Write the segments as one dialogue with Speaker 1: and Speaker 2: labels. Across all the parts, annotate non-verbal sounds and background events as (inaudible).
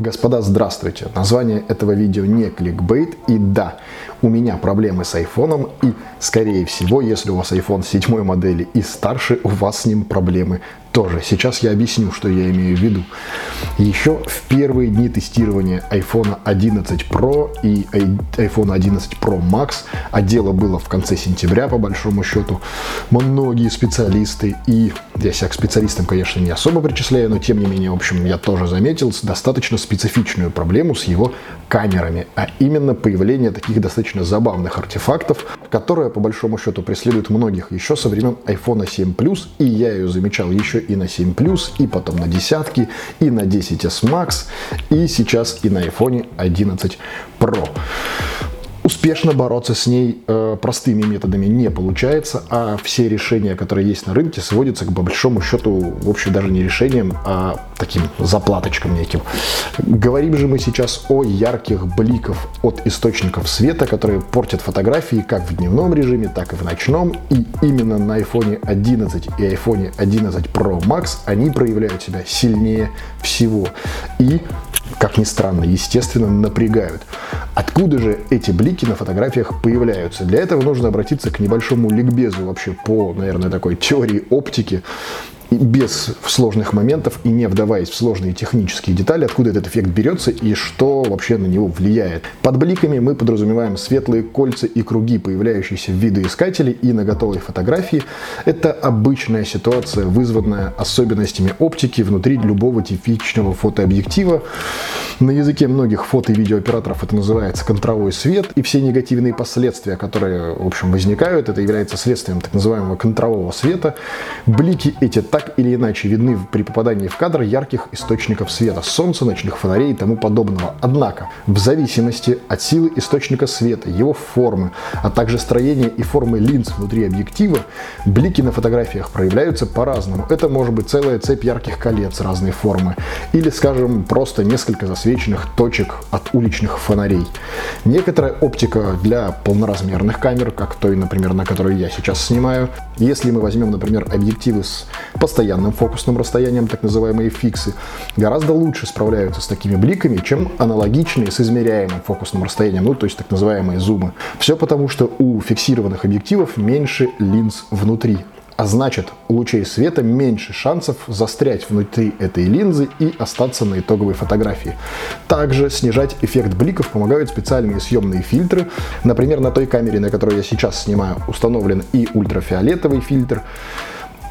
Speaker 1: Господа, здравствуйте! Название этого видео не кликбейт, и да, у меня проблемы с айфоном, и, скорее всего, если у вас iPhone 7 модели и старше, у вас с ним проблемы тоже. Сейчас я объясню, что я имею в виду. Еще в первые дни тестирования iPhone 11 Pro и iPhone 11 Pro Max, а дело было в конце сентября, по большому счету, многие специалисты, и я себя к специалистам, конечно, не особо причисляю, но тем не менее, в общем, я тоже заметил достаточно специфичную проблему с его камерами, а именно появление таких достаточно забавных артефактов, которые, по большому счету, преследуют многих еще со времен iPhone 7 Plus, и я ее замечал еще и на 7 Plus, и потом на десятки, и на 10s Max, и сейчас и на iPhone 11 Pro. Успешно бороться с ней э, простыми методами не получается, а все решения, которые есть на рынке, сводятся к большому счету, в общем, даже не решением, а таким заплаточкам неким. Говорим же мы сейчас о ярких бликов от источников света, которые портят фотографии как в дневном режиме, так и в ночном. И именно на iPhone 11 и iPhone 11 Pro Max они проявляют себя сильнее всего. И как ни странно, естественно, напрягают. Откуда же эти блики на фотографиях появляются? Для этого нужно обратиться к небольшому ликбезу вообще по, наверное, такой теории оптики без сложных моментов и не вдаваясь в сложные технические детали, откуда этот эффект берется и что вообще на него влияет. Под бликами мы подразумеваем светлые кольца и круги, появляющиеся в видоискателе и на готовой фотографии. Это обычная ситуация, вызванная особенностями оптики внутри любого типичного фотообъектива. На языке многих фото и видеооператоров это называется контровой свет, и все негативные последствия, которые, в общем, возникают, это является следствием так называемого контрового света. Блики эти так так или иначе видны при попадании в кадр ярких источников света, солнца, ночных фонарей и тому подобного. Однако, в зависимости от силы источника света, его формы, а также строения и формы линз внутри объектива, блики на фотографиях проявляются по-разному. Это может быть целая цепь ярких колец разной формы, или, скажем, просто несколько засвеченных точек от уличных фонарей. Некоторая оптика для полноразмерных камер, как той, например, на которой я сейчас снимаю. Если мы возьмем, например, объективы с постоянным фокусным расстоянием, так называемые фиксы, гораздо лучше справляются с такими бликами, чем аналогичные с измеряемым фокусным расстоянием, ну то есть так называемые зумы. Все потому, что у фиксированных объективов меньше линз внутри, а значит, у лучей света меньше шансов застрять внутри этой линзы и остаться на итоговой фотографии. Также снижать эффект бликов помогают специальные съемные фильтры. Например, на той камере, на которой я сейчас снимаю, установлен и ультрафиолетовый фильтр,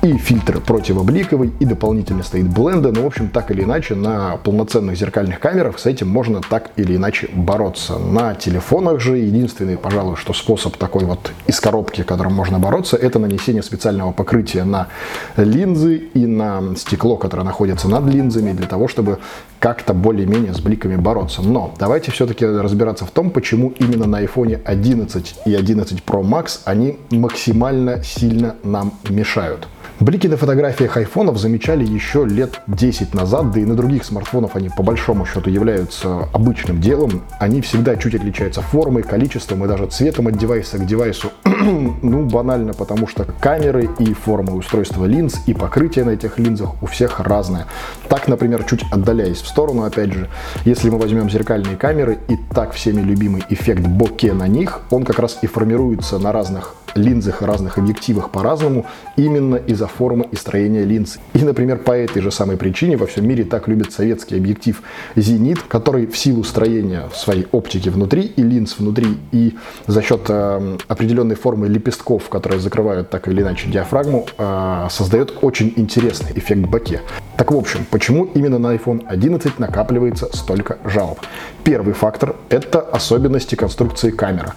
Speaker 1: и фильтр противобликовый, и дополнительно стоит бленда. Но, ну, в общем, так или иначе, на полноценных зеркальных камерах с этим можно так или иначе бороться. На телефонах же единственный, пожалуй, что способ такой вот из коробки, которым можно бороться, это нанесение специального покрытия на линзы и на стекло, которое находится над линзами, для того, чтобы как-то более-менее с бликами бороться. Но давайте все-таки разбираться в том, почему именно на iPhone 11 и 11 Pro Max они максимально сильно нам мешают. Блики на фотографиях айфонов замечали еще лет 10 назад, да и на других смартфонах они по большому счету являются обычным делом. Они всегда чуть отличаются формой, количеством и даже цветом от девайса к девайсу. (clears throat) ну, банально, потому что камеры и форма устройства линз и покрытие на этих линзах у всех разное. Так, например, чуть отдаляясь в сторону, опять же, если мы возьмем зеркальные камеры и так всеми любимый эффект боке на них, он как раз и формируется на разных линзах и разных объективах по-разному именно из-за формы и строения линз. И, например, по этой же самой причине во всем мире так любят советский объектив «Зенит», который в силу строения своей оптики внутри и линз внутри, и за счет э, определенной формы лепестков, которые закрывают так или иначе диафрагму, э, создает очень интересный эффект боке. Так в общем, почему именно на iPhone 11 накапливается столько жалоб? Первый фактор – это особенности конструкции камеры.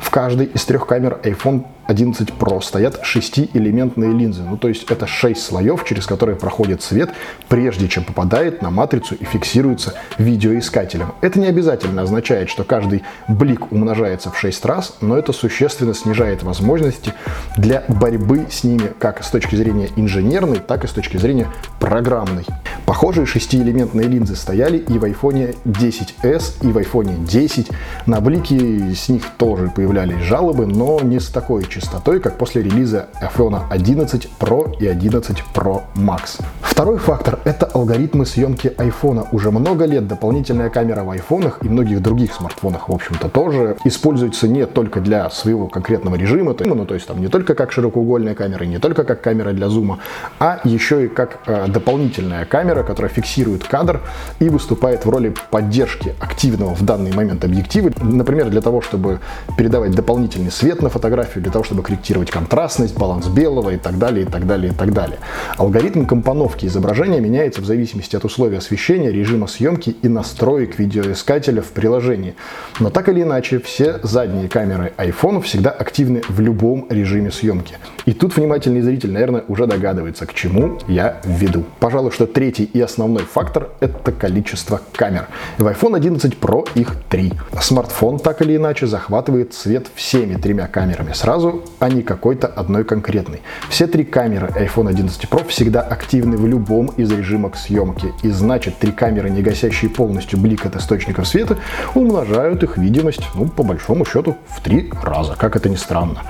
Speaker 1: В каждой из трех камер iPhone 11 Pro стоят шестиэлементные линзы. Ну, то есть это 6 слоев, через которые проходит свет, прежде чем попадает на матрицу и фиксируется видеоискателем. Это не обязательно означает, что каждый блик умножается в 6 раз, но это существенно снижает возможности для борьбы с ними как с точки зрения инженерной, так и с точки зрения программной. Похожие шестиэлементные линзы стояли и в iPhone 10s, и в iPhone 10. На блики с них тоже появлялись жалобы, но не с такой частотой, как после релиза iPhone 11 Pro и 11 Pro Max. Второй фактор — это алгоритмы съемки iPhone. Уже много лет дополнительная камера в айфонах и многих других смартфонах, в общем-то, тоже используется не только для своего конкретного режима, ну, то есть там не только как широкоугольная камера, не только как камера для зума, а еще и как э, дополнительная камера, которая фиксирует кадр и выступает в роли поддержки активного в данный момент объектива. Например, для того, чтобы передавать дополнительный свет на фотографию, для того, чтобы корректировать контрастность, баланс белого и так далее, и так далее, и так далее. Алгоритм компоновки изображения меняется в зависимости от условий освещения, режима съемки и настроек видеоискателя в приложении. Но так или иначе, все задние камеры iPhone всегда активны в любом режиме съемки. И тут внимательный зритель, наверное, уже догадывается, к чему я веду. Пожалуй, что третий и основной фактор — это количество камер. В iPhone 11 Pro их три. Смартфон так или иначе захватывает свет всеми тремя камерами сразу, а не какой-то одной конкретной. Все три камеры iPhone 11 Pro всегда активны в любом из режимов съемки. И значит, три камеры, не гасящие полностью блик от источников света, умножают их видимость, ну, по большому счету, в три раза, как это ни странно.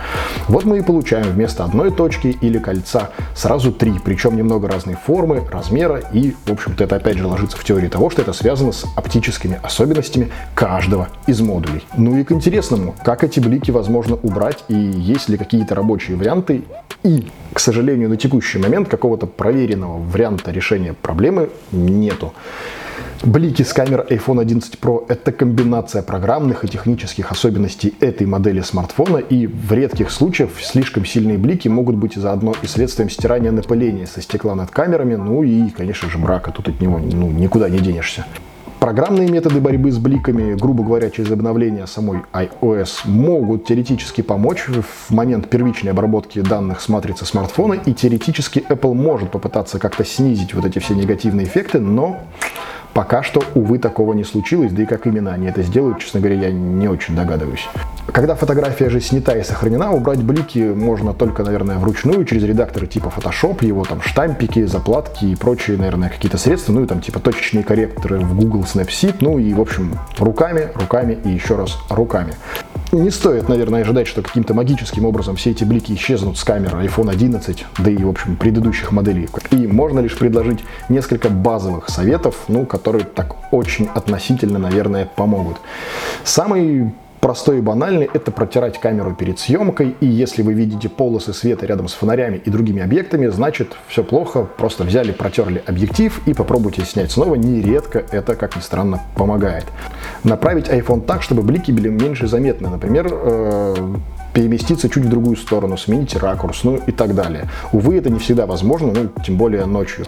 Speaker 1: Вот мы и получаем вместо одной точки или кольца сразу три, причем немного разной формы, размера и, в общем-то, это опять же ложится в теории того, что это связано с оптическими особенностями каждого из модулей. Ну и к интересному, как эти блики возможно убрать и есть ли какие-то рабочие варианты и, к сожалению, на текущий момент какого-то проверенного варианта решения проблемы нету. Блики с камер iPhone 11 Pro — это комбинация программных и технических особенностей этой модели смартфона, и в редких случаях слишком сильные блики могут быть заодно и следствием стирания напыления со стекла над камерами, ну и, конечно же, брака, тут от него ну, никуда не денешься. Программные методы борьбы с бликами, грубо говоря, через обновление самой iOS, могут теоретически помочь. В момент первичной обработки данных с матрицы смартфона, и теоретически Apple может попытаться как-то снизить вот эти все негативные эффекты, но Пока что, увы, такого не случилось, да и как именно они это сделают, честно говоря, я не очень догадываюсь. Когда фотография же снята и сохранена, убрать блики можно только, наверное, вручную, через редакторы типа Photoshop, его там штампики, заплатки и прочие, наверное, какие-то средства, ну и там типа точечные корректоры в Google Snapseed, ну и, в общем, руками, руками и еще раз руками. Не стоит, наверное, ожидать, что каким-то магическим образом все эти блики исчезнут с камеры iPhone 11, да и, в общем, предыдущих моделей. И можно лишь предложить несколько базовых советов, ну, которые так очень относительно, наверное, помогут. Самый простой и банальный – это протирать камеру перед съемкой, и если вы видите полосы света рядом с фонарями и другими объектами, значит все плохо, просто взяли, протерли объектив и попробуйте снять снова, нередко это, как ни странно, помогает. Направить iPhone так, чтобы блики были меньше заметны, например, э, переместиться чуть в другую сторону, сменить ракурс, ну и так далее. Увы, это не всегда возможно, ну, тем более ночью.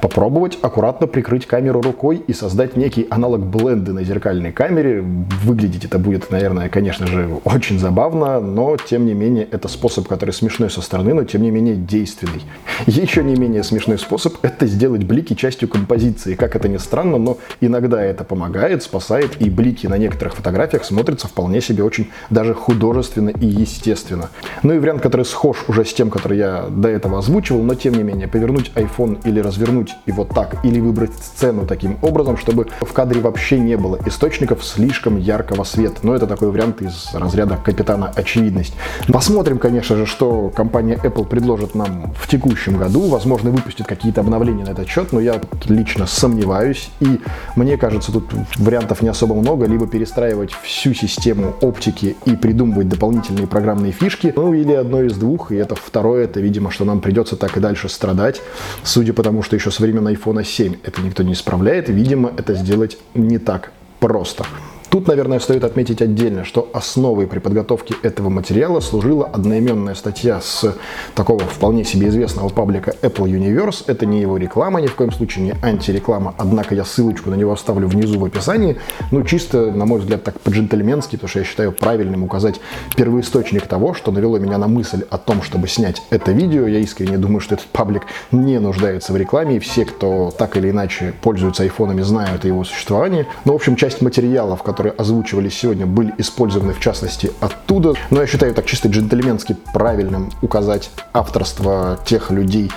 Speaker 1: Попробовать аккуратно прикрыть камеру рукой и создать некий аналог бленда на зеркальной камере. Выглядеть это будет, наверное, конечно же, очень забавно, но, тем не менее, это способ, который смешной со стороны, но, тем не менее, действенный. Еще не менее смешной способ – это сделать блики частью композиции. Как это ни странно, но иногда это помогает, спасает, и блики на некоторых фотографиях смотрятся вполне себе очень даже художественно и естественно. Ну и вариант, который схож уже с тем, который я до этого озвучивал, но тем не менее, повернуть iPhone или развернуть его так, или выбрать сцену таким образом, чтобы в кадре вообще не было источников слишком яркого света. Но это такой вариант из разряда капитана очевидность. Посмотрим, конечно же, что компания Apple предложит нам в текущем году. Возможно, выпустит какие-то обновления на этот счет, но я лично сомневаюсь. И мне кажется, тут вариантов не особо много. Либо перестраивать всю систему оптики и придумывать дополнительные программные фишки, ну или одно из двух, и это второе, это, видимо, что нам придется так и дальше страдать, судя по тому, что еще со времен iPhone 7 это никто не исправляет, видимо, это сделать не так просто. Тут, наверное, стоит отметить отдельно, что основой при подготовке этого материала служила одноименная статья с такого вполне себе известного паблика Apple Universe. Это не его реклама, ни в коем случае не антиреклама, однако я ссылочку на него оставлю внизу в описании. Ну, чисто, на мой взгляд, так по-джентльменски, потому что я считаю правильным указать первоисточник того, что навело меня на мысль о том, чтобы снять это видео. Я искренне думаю, что этот паблик не нуждается в рекламе, и все, кто так или иначе пользуются айфонами, знают о его существовании. Но, в общем, часть материала, в котором которые озвучивались сегодня, были использованы в частности оттуда. Но я считаю так чисто джентльменски правильным указать авторство тех людей,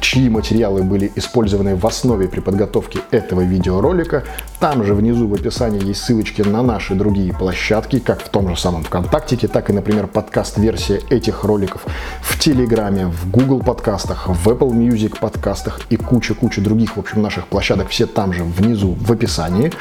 Speaker 1: чьи материалы были использованы в основе при подготовке этого видеоролика. Там же внизу в описании есть ссылочки на наши другие площадки, как в том же самом ВКонтакте, так и, например, подкаст-версия этих роликов в Телеграме, в Google подкастах, в Apple Music подкастах и куча-куча других, в общем, наших площадок. Все там же внизу в описании.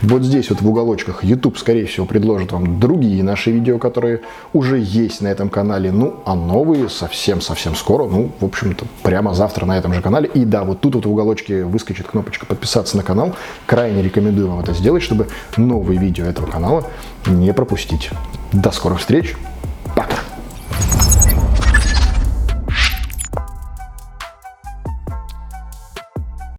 Speaker 1: Вот здесь вот в уголочках YouTube, скорее всего, предложит вам другие наши видео, которые уже есть на этом канале. Ну, а новые совсем-совсем скоро, ну, в общем-то, прямо завтра на этом же канале. И да, вот тут вот в уголочке выскочит кнопочка подписаться на канал. Крайне рекомендую вам это сделать, чтобы новые видео этого канала не пропустить. До скорых встреч!